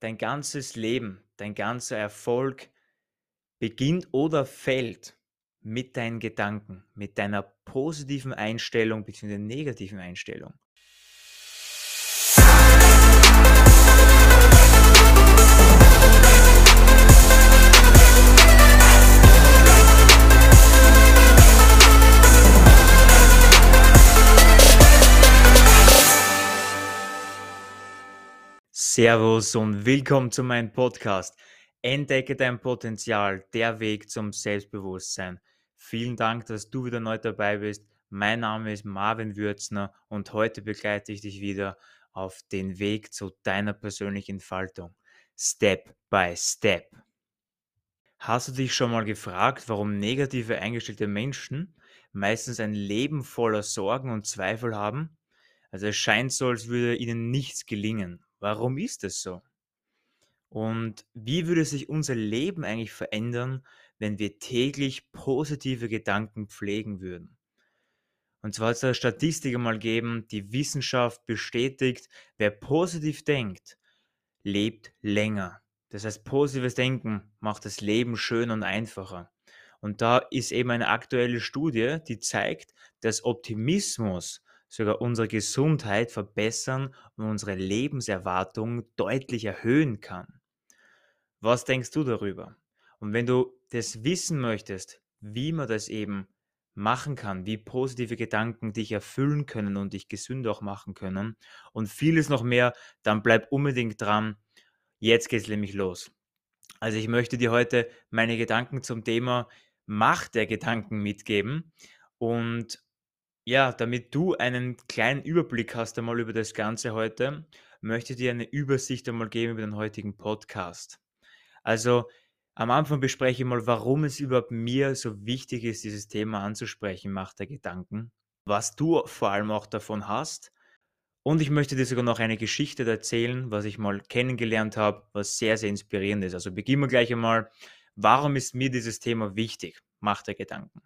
Dein ganzes Leben, dein ganzer Erfolg beginnt oder fällt mit deinen Gedanken, mit deiner positiven Einstellung bzw. negativen Einstellung. Servus und willkommen zu meinem Podcast. Entdecke dein Potenzial, der Weg zum Selbstbewusstsein. Vielen Dank, dass du wieder neu dabei bist. Mein Name ist Marvin Würzner und heute begleite ich dich wieder auf den Weg zu deiner persönlichen Entfaltung. Step by Step. Hast du dich schon mal gefragt, warum negative eingestellte Menschen meistens ein Leben voller Sorgen und Zweifel haben? Also es scheint so, als würde ihnen nichts gelingen. Warum ist es so? Und wie würde sich unser Leben eigentlich verändern, wenn wir täglich positive Gedanken pflegen würden? Und zwar hat es eine Statistik einmal gegeben, die Wissenschaft bestätigt, wer positiv denkt, lebt länger. Das heißt, positives Denken macht das Leben schön und einfacher. Und da ist eben eine aktuelle Studie, die zeigt, dass Optimismus sogar unsere Gesundheit verbessern und unsere Lebenserwartung deutlich erhöhen kann. Was denkst du darüber? Und wenn du das wissen möchtest, wie man das eben machen kann, wie positive Gedanken dich erfüllen können und dich gesünder auch machen können und vieles noch mehr, dann bleib unbedingt dran. Jetzt geht es nämlich los. Also ich möchte dir heute meine Gedanken zum Thema Macht der Gedanken mitgeben und ja, damit du einen kleinen Überblick hast einmal über das Ganze heute, möchte ich dir eine Übersicht einmal geben über den heutigen Podcast. Also am Anfang bespreche ich mal, warum es überhaupt mir so wichtig ist, dieses Thema anzusprechen, Macht der Gedanken, was du vor allem auch davon hast. Und ich möchte dir sogar noch eine Geschichte erzählen, was ich mal kennengelernt habe, was sehr, sehr inspirierend ist. Also beginnen wir gleich einmal, warum ist mir dieses Thema wichtig, Macht der Gedanken?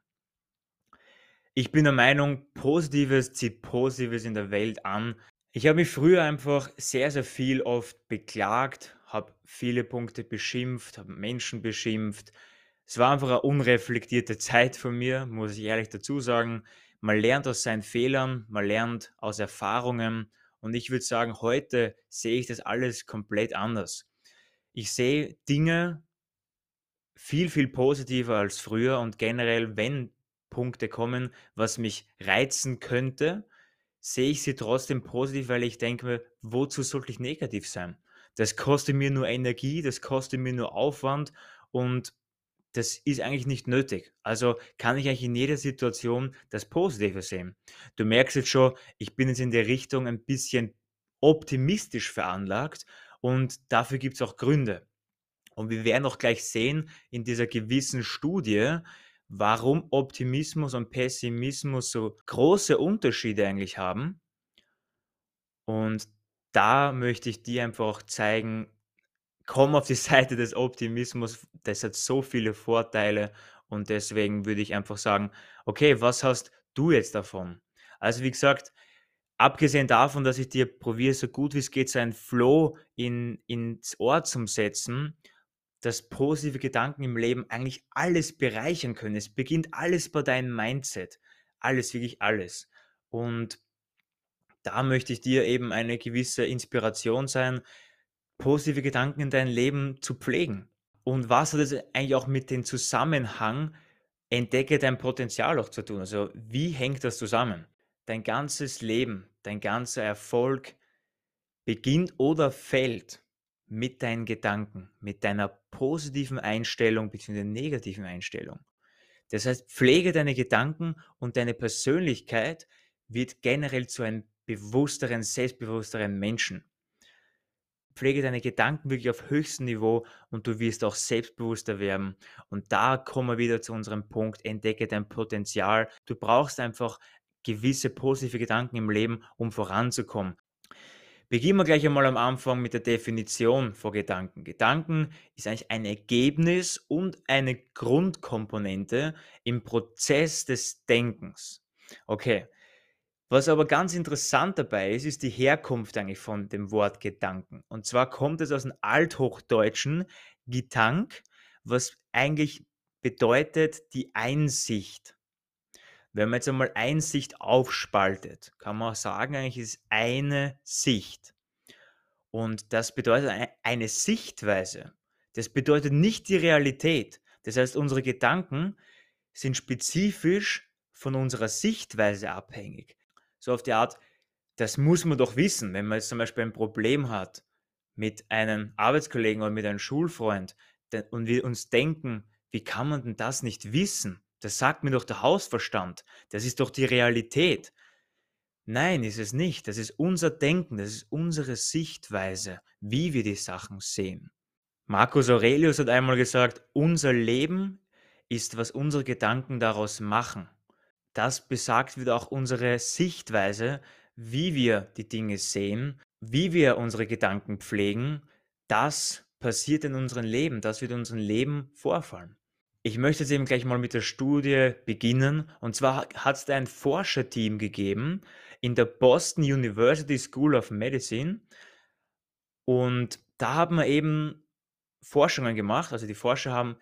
Ich bin der Meinung, Positives zieht Positives in der Welt an. Ich habe mich früher einfach sehr, sehr viel oft beklagt, habe viele Punkte beschimpft, habe Menschen beschimpft. Es war einfach eine unreflektierte Zeit von mir, muss ich ehrlich dazu sagen. Man lernt aus seinen Fehlern, man lernt aus Erfahrungen und ich würde sagen, heute sehe ich das alles komplett anders. Ich sehe Dinge viel, viel positiver als früher und generell, wenn Punkte kommen, was mich reizen könnte, sehe ich sie trotzdem positiv, weil ich denke, wozu sollte ich negativ sein? Das kostet mir nur Energie, das kostet mir nur Aufwand und das ist eigentlich nicht nötig. Also kann ich eigentlich in jeder Situation das Positive sehen. Du merkst jetzt schon, ich bin jetzt in der Richtung ein bisschen optimistisch veranlagt und dafür gibt es auch Gründe. Und wir werden auch gleich sehen in dieser gewissen Studie, warum Optimismus und Pessimismus so große Unterschiede eigentlich haben. Und da möchte ich dir einfach zeigen, komm auf die Seite des Optimismus, das hat so viele Vorteile und deswegen würde ich einfach sagen, okay, was hast du jetzt davon? Also wie gesagt, abgesehen davon, dass ich dir probiere, so gut wie es geht, so ein Flow in, ins Ohr zu setzen, dass positive Gedanken im Leben eigentlich alles bereichern können. Es beginnt alles bei deinem Mindset. Alles, wirklich alles. Und da möchte ich dir eben eine gewisse Inspiration sein, positive Gedanken in dein Leben zu pflegen. Und was hat es eigentlich auch mit dem Zusammenhang, entdecke dein Potenzial auch zu tun? Also wie hängt das zusammen? Dein ganzes Leben, dein ganzer Erfolg beginnt oder fällt mit deinen Gedanken, mit deiner positiven Einstellung bzw. negativen Einstellung. Das heißt, pflege deine Gedanken und deine Persönlichkeit wird generell zu einem bewussteren, selbstbewussteren Menschen. Pflege deine Gedanken wirklich auf höchstem Niveau und du wirst auch selbstbewusster werden. Und da kommen wir wieder zu unserem Punkt, entdecke dein Potenzial. Du brauchst einfach gewisse positive Gedanken im Leben, um voranzukommen. Beginnen wir gleich einmal am Anfang mit der Definition von Gedanken. Gedanken ist eigentlich ein Ergebnis und eine Grundkomponente im Prozess des Denkens. Okay, Was aber ganz interessant dabei ist, ist die Herkunft eigentlich von dem Wort Gedanken. Und zwar kommt es aus dem Althochdeutschen Gedank, was eigentlich bedeutet die Einsicht. Wenn man jetzt einmal Einsicht aufspaltet, kann man auch sagen, eigentlich ist eine Sicht. Und das bedeutet eine Sichtweise. Das bedeutet nicht die Realität. Das heißt, unsere Gedanken sind spezifisch von unserer Sichtweise abhängig. So auf die Art, das muss man doch wissen, wenn man jetzt zum Beispiel ein Problem hat mit einem Arbeitskollegen oder mit einem Schulfreund und wir uns denken, wie kann man denn das nicht wissen? Das sagt mir doch der Hausverstand. Das ist doch die Realität. Nein, ist es nicht. Das ist unser Denken, das ist unsere Sichtweise, wie wir die Sachen sehen. Marcus Aurelius hat einmal gesagt, unser Leben ist, was unsere Gedanken daraus machen. Das besagt wieder auch unsere Sichtweise, wie wir die Dinge sehen, wie wir unsere Gedanken pflegen. Das passiert in unserem Leben, das wird in unserem Leben vorfallen. Ich möchte jetzt eben gleich mal mit der Studie beginnen. Und zwar hat es da ein Forscherteam gegeben in der Boston University School of Medicine. Und da haben wir eben Forschungen gemacht. Also die Forscher haben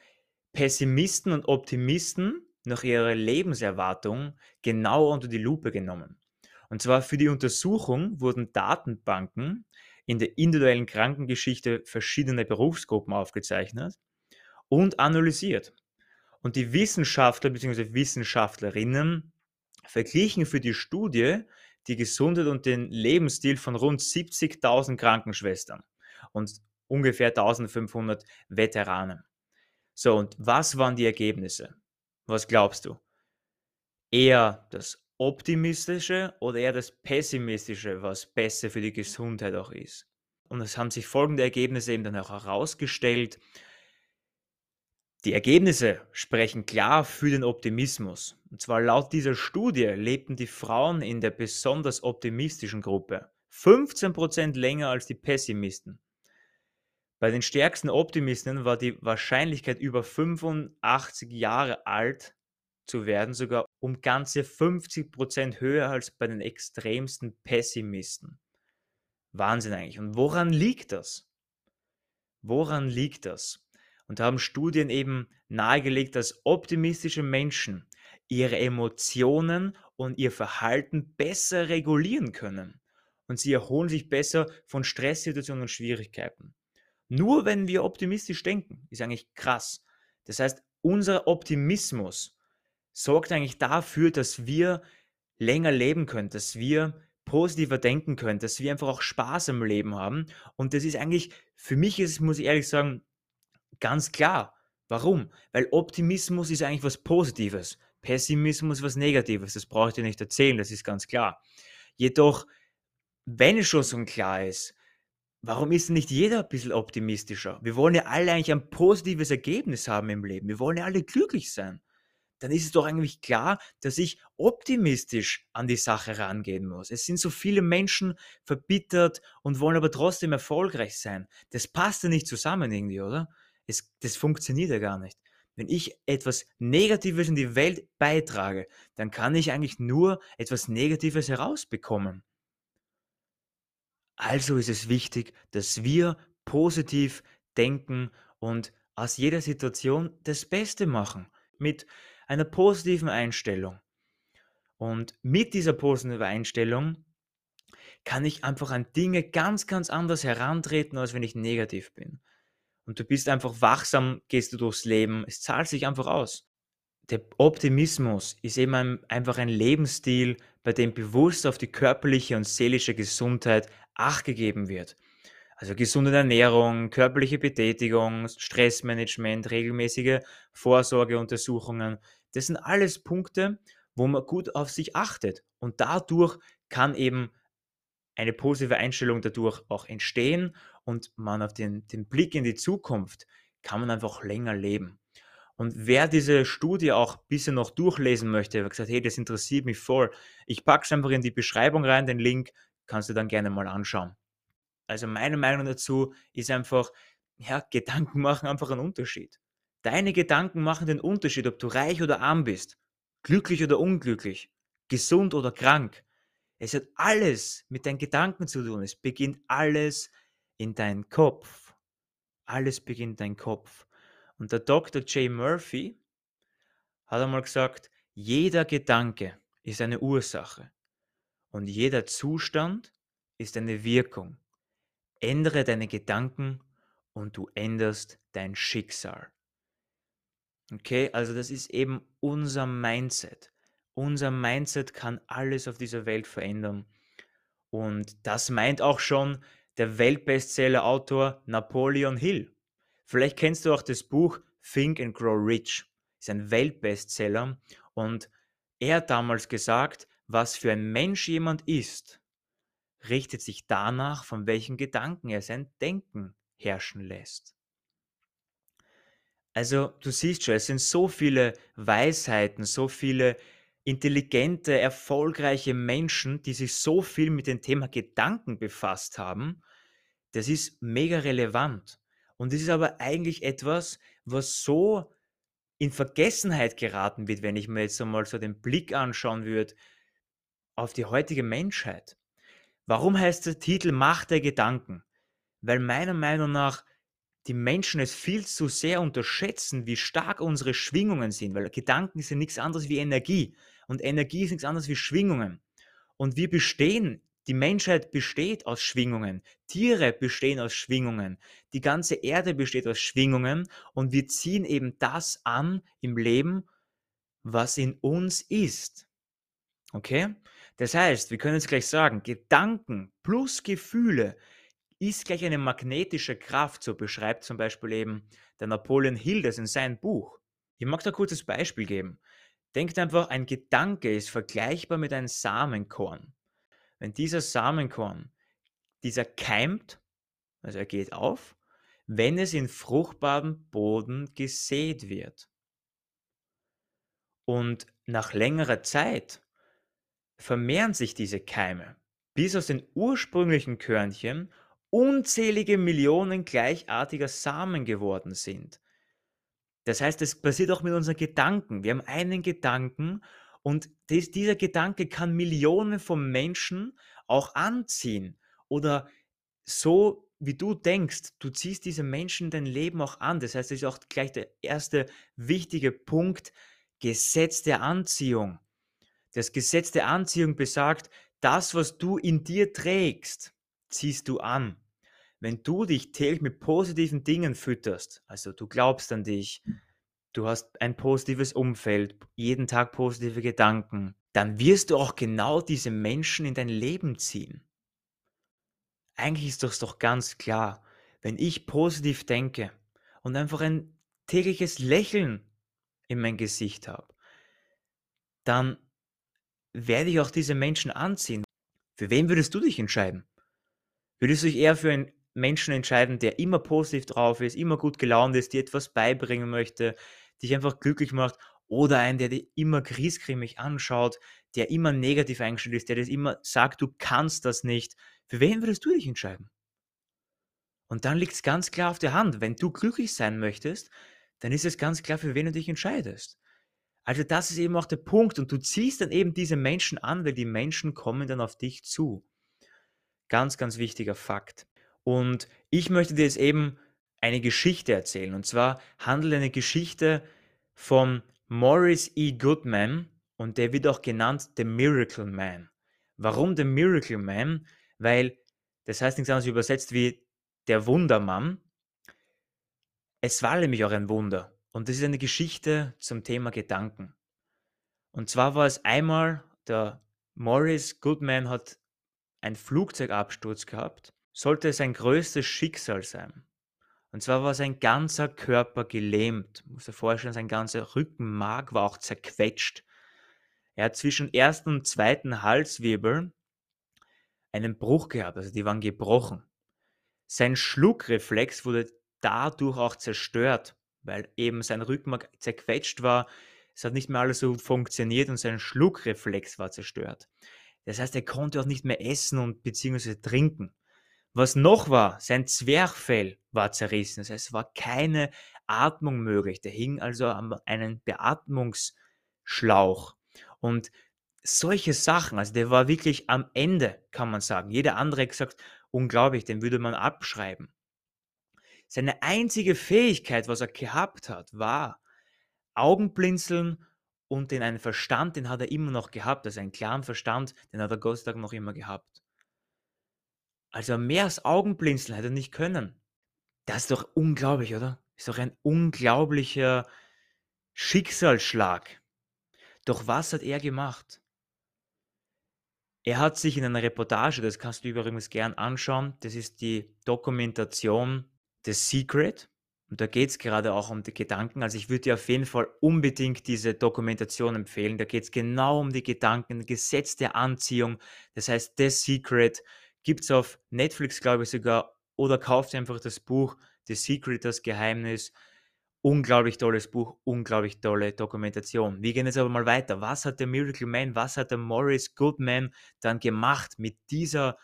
Pessimisten und Optimisten nach ihrer Lebenserwartung genau unter die Lupe genommen. Und zwar für die Untersuchung wurden Datenbanken in der individuellen Krankengeschichte verschiedener Berufsgruppen aufgezeichnet und analysiert. Und die Wissenschaftler bzw. Wissenschaftlerinnen verglichen für die Studie die Gesundheit und den Lebensstil von rund 70.000 Krankenschwestern und ungefähr 1500 Veteranen. So, und was waren die Ergebnisse? Was glaubst du? Eher das optimistische oder eher das pessimistische, was besser für die Gesundheit auch ist? Und es haben sich folgende Ergebnisse eben dann auch herausgestellt. Die Ergebnisse sprechen klar für den Optimismus. Und zwar laut dieser Studie lebten die Frauen in der besonders optimistischen Gruppe 15% länger als die Pessimisten. Bei den stärksten Optimisten war die Wahrscheinlichkeit, über 85 Jahre alt zu werden, sogar um ganze 50% höher als bei den extremsten Pessimisten. Wahnsinn eigentlich. Und woran liegt das? Woran liegt das? Und haben Studien eben nahegelegt, dass optimistische Menschen ihre Emotionen und ihr Verhalten besser regulieren können. Und sie erholen sich besser von Stresssituationen und Schwierigkeiten. Nur wenn wir optimistisch denken, ist eigentlich krass. Das heißt, unser Optimismus sorgt eigentlich dafür, dass wir länger leben können, dass wir positiver denken können, dass wir einfach auch Spaß im Leben haben. Und das ist eigentlich, für mich ist es, muss ich ehrlich sagen, ganz klar. Warum? Weil Optimismus ist eigentlich was Positives. Pessimismus was Negatives. Das brauche ich dir nicht erzählen, das ist ganz klar. Jedoch, wenn es schon so klar ist, Warum ist nicht jeder ein bisschen optimistischer? Wir wollen ja alle eigentlich ein positives Ergebnis haben im Leben. Wir wollen ja alle glücklich sein. Dann ist es doch eigentlich klar, dass ich optimistisch an die Sache rangehen muss. Es sind so viele Menschen verbittert und wollen aber trotzdem erfolgreich sein. Das passt ja nicht zusammen irgendwie, oder? Es, das funktioniert ja gar nicht. Wenn ich etwas Negatives in die Welt beitrage, dann kann ich eigentlich nur etwas Negatives herausbekommen. Also ist es wichtig, dass wir positiv denken und aus jeder Situation das Beste machen, mit einer positiven Einstellung. Und mit dieser positiven Einstellung kann ich einfach an Dinge ganz, ganz anders herantreten, als wenn ich negativ bin. Und du bist einfach wachsam, gehst du durchs Leben, es zahlt sich einfach aus. Der Optimismus ist eben ein, einfach ein Lebensstil, bei dem bewusst auf die körperliche und seelische Gesundheit Acht gegeben wird. Also gesunde Ernährung, körperliche Betätigung, Stressmanagement, regelmäßige Vorsorgeuntersuchungen. Das sind alles Punkte, wo man gut auf sich achtet. Und dadurch kann eben eine positive Einstellung dadurch auch entstehen und man auf den, den Blick in die Zukunft kann man einfach länger leben. Und wer diese Studie auch ein bisschen noch durchlesen möchte, hat gesagt, hey, das interessiert mich voll. Ich packe es einfach in die Beschreibung rein, den Link, kannst du dann gerne mal anschauen. Also meine Meinung dazu ist einfach, ja, Gedanken machen einfach einen Unterschied. Deine Gedanken machen den Unterschied, ob du reich oder arm bist, glücklich oder unglücklich, gesund oder krank. Es hat alles mit deinen Gedanken zu tun. Es beginnt alles in deinem Kopf. Alles beginnt in deinem Kopf. Und der Dr. J. Murphy hat einmal gesagt, jeder Gedanke ist eine Ursache und jeder Zustand ist eine Wirkung. Ändere deine Gedanken und du änderst dein Schicksal. Okay, also das ist eben unser Mindset. Unser Mindset kann alles auf dieser Welt verändern. Und das meint auch schon der Weltbestseller-Autor Napoleon Hill. Vielleicht kennst du auch das Buch Think and Grow Rich. Ist ein Weltbestseller und er hat damals gesagt, was für ein Mensch jemand ist, richtet sich danach, von welchen Gedanken er sein Denken herrschen lässt. Also du siehst schon, es sind so viele Weisheiten, so viele intelligente, erfolgreiche Menschen, die sich so viel mit dem Thema Gedanken befasst haben. Das ist mega relevant. Und das ist aber eigentlich etwas, was so in Vergessenheit geraten wird, wenn ich mir jetzt einmal so den Blick anschauen würde auf die heutige Menschheit. Warum heißt der Titel Macht der Gedanken? Weil meiner Meinung nach die Menschen es viel zu sehr unterschätzen, wie stark unsere Schwingungen sind, weil Gedanken sind nichts anderes wie Energie und Energie ist nichts anderes wie Schwingungen. Und wir bestehen, die Menschheit besteht aus Schwingungen, Tiere bestehen aus Schwingungen, die ganze Erde besteht aus Schwingungen und wir ziehen eben das an im Leben, was in uns ist. Okay? Das heißt, wir können jetzt gleich sagen, Gedanken plus Gefühle ist gleich eine magnetische Kraft, so beschreibt zum Beispiel eben der Napoleon Hill das in seinem Buch. Ich mag da ein kurzes Beispiel geben. Denkt einfach, ein Gedanke ist vergleichbar mit einem Samenkorn. Wenn dieser Samenkorn, dieser keimt, also er geht auf, wenn es in fruchtbaren Boden gesät wird. Und nach längerer Zeit vermehren sich diese Keime, bis aus den ursprünglichen Körnchen unzählige Millionen gleichartiger Samen geworden sind. Das heißt, es passiert auch mit unseren Gedanken. Wir haben einen Gedanken und dies, dieser Gedanke kann Millionen von Menschen auch anziehen. Oder so wie du denkst, du ziehst diese Menschen dein Leben auch an. Das heißt, das ist auch gleich der erste wichtige Punkt, Gesetz der Anziehung. Das Gesetz der Anziehung besagt, das, was du in dir trägst, ziehst du an. Wenn du dich täglich mit positiven Dingen fütterst, also du glaubst an dich, du hast ein positives Umfeld, jeden Tag positive Gedanken, dann wirst du auch genau diese Menschen in dein Leben ziehen. Eigentlich ist das doch ganz klar, wenn ich positiv denke und einfach ein tägliches Lächeln in mein Gesicht habe, dann werde ich auch diese Menschen anziehen. Für wen würdest du dich entscheiden? Würdest du dich eher für einen Menschen entscheiden, der immer positiv drauf ist, immer gut gelaunt ist, dir etwas beibringen möchte, dich einfach glücklich macht, oder einen, der dir immer griesgrämig anschaut, der immer negativ eingestellt ist, der dir immer sagt, du kannst das nicht. Für wen würdest du dich entscheiden? Und dann liegt es ganz klar auf der Hand. Wenn du glücklich sein möchtest, dann ist es ganz klar, für wen du dich entscheidest. Also das ist eben auch der Punkt und du ziehst dann eben diese Menschen an, weil die Menschen kommen dann auf dich zu. Ganz, ganz wichtiger Fakt. Und ich möchte dir jetzt eben eine Geschichte erzählen. Und zwar handelt eine Geschichte von Morris E. Goodman und der wird auch genannt The Miracle Man. Warum The Miracle Man? Weil das heißt nichts anderes übersetzt wie der Wundermann. Es war nämlich auch ein Wunder. Und das ist eine Geschichte zum Thema Gedanken. Und zwar war es einmal, der Morris Goodman hat einen Flugzeugabsturz gehabt, sollte sein größtes Schicksal sein. Und zwar war sein ganzer Körper gelähmt. Muss dir vorstellen, sein ganzer Rückenmark war auch zerquetscht. Er hat zwischen ersten und zweiten Halswirbel einen Bruch gehabt, also die waren gebrochen. Sein Schluckreflex wurde dadurch auch zerstört, weil eben sein Rückenmark zerquetscht war. Es hat nicht mehr alles so funktioniert und sein Schluckreflex war zerstört. Das heißt, er konnte auch nicht mehr essen und beziehungsweise trinken. Was noch war, sein Zwerchfell war zerrissen. Das heißt, es war keine Atmung möglich. Der hing also an einem Beatmungsschlauch. Und solche Sachen, also der war wirklich am Ende, kann man sagen. Jeder andere hat gesagt, unglaublich, den würde man abschreiben. Seine einzige Fähigkeit, was er gehabt hat, war Augenblinzeln und den einen Verstand, den hat er immer noch gehabt, also einen klaren Verstand, den hat er Gott sei Dank noch immer gehabt. Also mehr als Augenblinzeln hätte er nicht können. Das ist doch unglaublich, oder? Ist doch ein unglaublicher Schicksalsschlag. Doch was hat er gemacht? Er hat sich in einer Reportage, das kannst du übrigens gern anschauen, das ist die Dokumentation The Secret. Und da geht es gerade auch um die Gedanken. Also ich würde dir auf jeden Fall unbedingt diese Dokumentation empfehlen. Da geht es genau um die Gedanken, Gesetz der Anziehung. Das heißt, The Secret gibt es auf Netflix, glaube ich sogar, oder kauft einfach das Buch The Secret, das Geheimnis. Unglaublich tolles Buch, unglaublich tolle Dokumentation. Wir gehen jetzt aber mal weiter. Was hat der Miracle Man, was hat der Morris Goodman dann gemacht mit dieser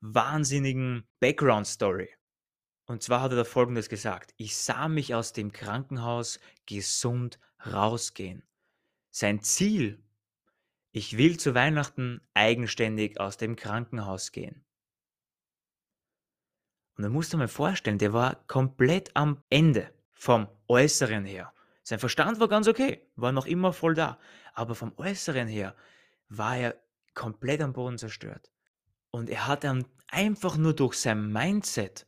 wahnsinnigen Background Story? Und zwar hat er da Folgendes gesagt. Ich sah mich aus dem Krankenhaus gesund rausgehen. Sein Ziel, ich will zu Weihnachten eigenständig aus dem Krankenhaus gehen. Und da musst du mir vorstellen, der war komplett am Ende vom Äußeren her. Sein Verstand war ganz okay, war noch immer voll da. Aber vom Äußeren her war er komplett am Boden zerstört. Und er hat dann einfach nur durch sein Mindset,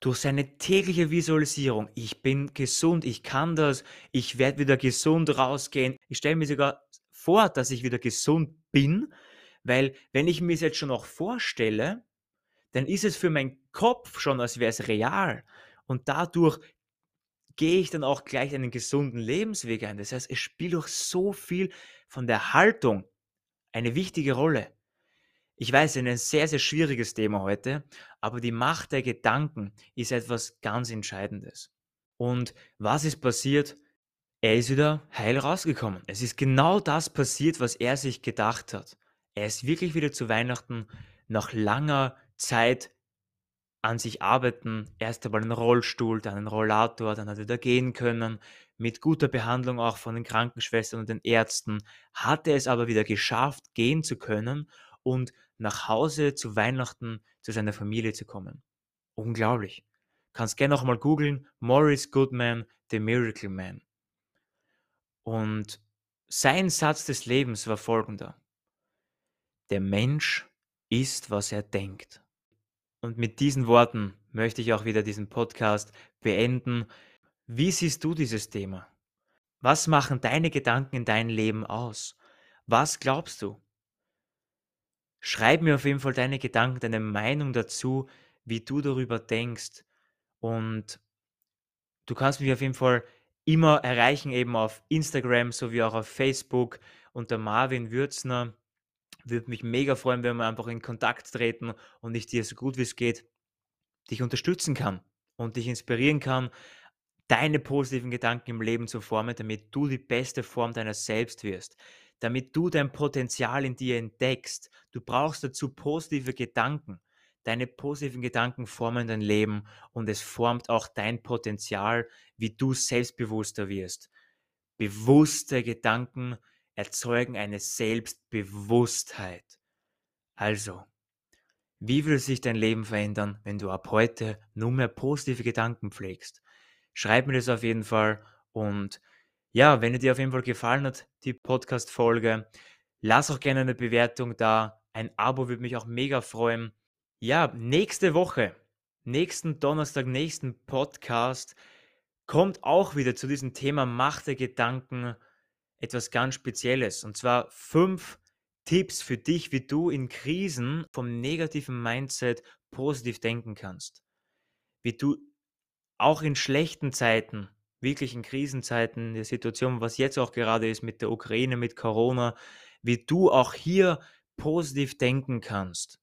durch seine tägliche Visualisierung, ich bin gesund, ich kann das, ich werde wieder gesund rausgehen. Ich stelle mir sogar vor, dass ich wieder gesund bin, weil wenn ich mir es jetzt schon noch vorstelle, dann ist es für meinen Kopf schon, als wäre es real. Und dadurch gehe ich dann auch gleich einen gesunden Lebensweg ein. Das heißt, es spielt doch so viel von der Haltung eine wichtige Rolle. Ich weiß, ein sehr, sehr schwieriges Thema heute, aber die Macht der Gedanken ist etwas ganz Entscheidendes. Und was ist passiert? Er ist wieder heil rausgekommen. Es ist genau das passiert, was er sich gedacht hat. Er ist wirklich wieder zu Weihnachten nach langer Zeit an sich arbeiten. Erst einmal einen Rollstuhl, dann einen Rollator, dann hat er da gehen können. Mit guter Behandlung auch von den Krankenschwestern und den Ärzten hat er es aber wieder geschafft, gehen zu können und nach Hause zu Weihnachten zu seiner Familie zu kommen. Unglaublich. Kannst gerne auch mal googeln, Morris Goodman, The Miracle Man. Und sein Satz des Lebens war folgender. Der Mensch ist, was er denkt. Und mit diesen Worten möchte ich auch wieder diesen Podcast beenden. Wie siehst du dieses Thema? Was machen deine Gedanken in deinem Leben aus? Was glaubst du? Schreib mir auf jeden Fall deine Gedanken, deine Meinung dazu, wie du darüber denkst. Und du kannst mich auf jeden Fall immer erreichen, eben auf Instagram sowie auch auf Facebook unter Marvin Würzner. Würde mich mega freuen, wenn wir einfach in Kontakt treten und ich dir so gut wie es geht dich unterstützen kann und dich inspirieren kann, deine positiven Gedanken im Leben zu formen, damit du die beste Form deiner selbst wirst, damit du dein Potenzial in dir entdeckst. Du brauchst dazu positive Gedanken. Deine positiven Gedanken formen dein Leben und es formt auch dein Potenzial, wie du selbstbewusster wirst. Bewusste Gedanken erzeugen eine Selbstbewusstheit. Also, wie würde sich dein Leben verändern, wenn du ab heute nur mehr positive Gedanken pflegst? Schreib mir das auf jeden Fall und ja, wenn dir auf jeden Fall gefallen hat, die Podcast-Folge, lass auch gerne eine Bewertung da. Ein Abo würde mich auch mega freuen. Ja, nächste Woche, nächsten Donnerstag, nächsten Podcast kommt auch wieder zu diesem Thema Macht der Gedanken etwas ganz Spezielles. Und zwar fünf Tipps für dich, wie du in Krisen vom negativen Mindset positiv denken kannst. Wie du auch in schlechten Zeiten, wirklich in Krisenzeiten, der Situation, was jetzt auch gerade ist mit der Ukraine, mit Corona, wie du auch hier positiv denken kannst.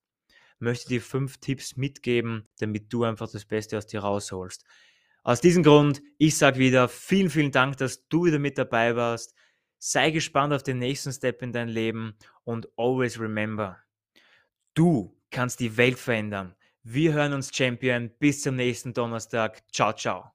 Möchte dir fünf Tipps mitgeben, damit du einfach das Beste aus dir rausholst. Aus diesem Grund, ich sage wieder vielen, vielen Dank, dass du wieder mit dabei warst. Sei gespannt auf den nächsten Step in dein Leben und always remember, du kannst die Welt verändern. Wir hören uns Champion. Bis zum nächsten Donnerstag. Ciao, ciao.